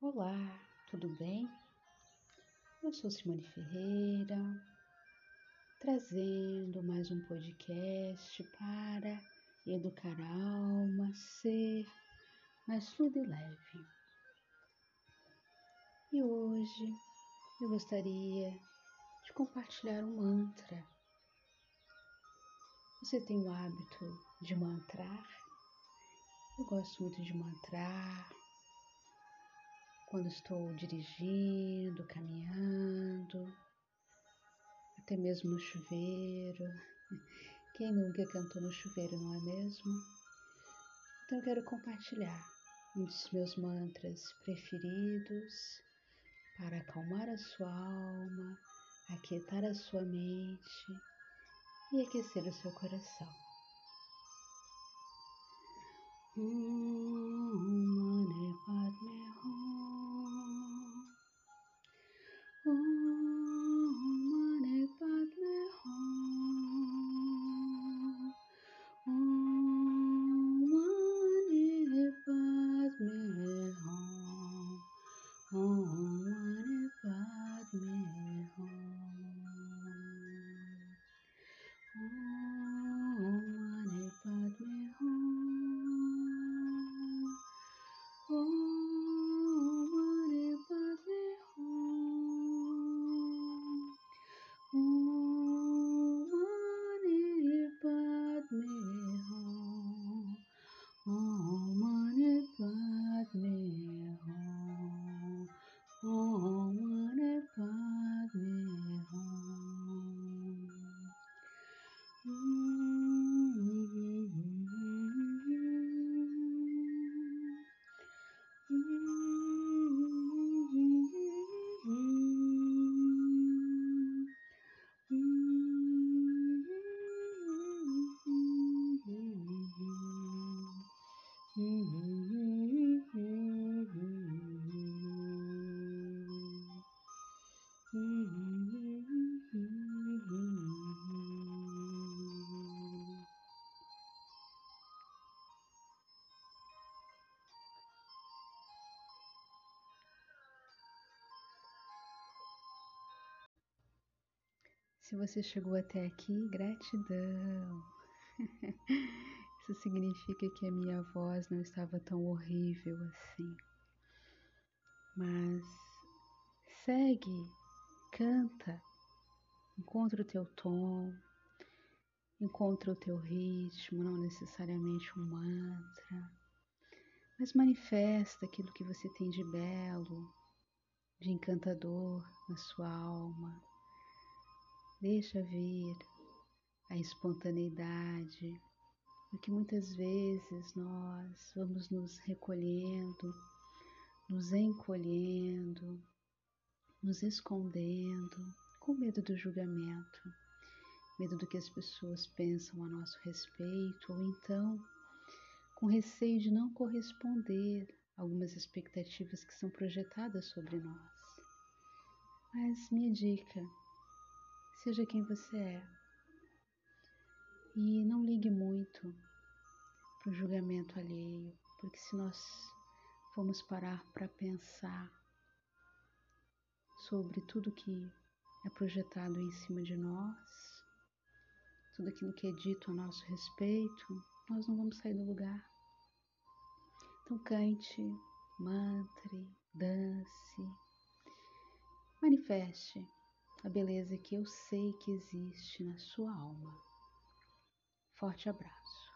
Olá, tudo bem? Eu sou Simone Ferreira, trazendo mais um podcast para educar a alma, ser mais fluido e leve. E hoje eu gostaria de compartilhar um mantra. Você tem o hábito de mantrar? Eu gosto muito de mantrar quando estou dirigindo, caminhando, até mesmo no chuveiro. Quem nunca cantou no chuveiro, não é mesmo? Então eu quero compartilhar um dos meus mantras preferidos para acalmar a sua alma, aquietar a sua mente e aquecer o seu coração. Hum, Se você chegou até aqui, gratidão. Isso significa que a minha voz não estava tão horrível assim. Mas segue, canta, encontra o teu tom, encontra o teu ritmo, não necessariamente um mantra, mas manifesta aquilo que você tem de belo, de encantador na sua alma Deixa vir a espontaneidade, porque muitas vezes nós vamos nos recolhendo, nos encolhendo, nos escondendo, com medo do julgamento, medo do que as pessoas pensam a nosso respeito, ou então com receio de não corresponder a algumas expectativas que são projetadas sobre nós. Mas minha dica Seja quem você é. E não ligue muito para o julgamento alheio, porque se nós formos parar para pensar sobre tudo que é projetado em cima de nós, tudo aquilo que é dito a nosso respeito, nós não vamos sair do lugar. Então cante, mantre, dance, manifeste a beleza que eu sei que existe na sua alma. Forte abraço.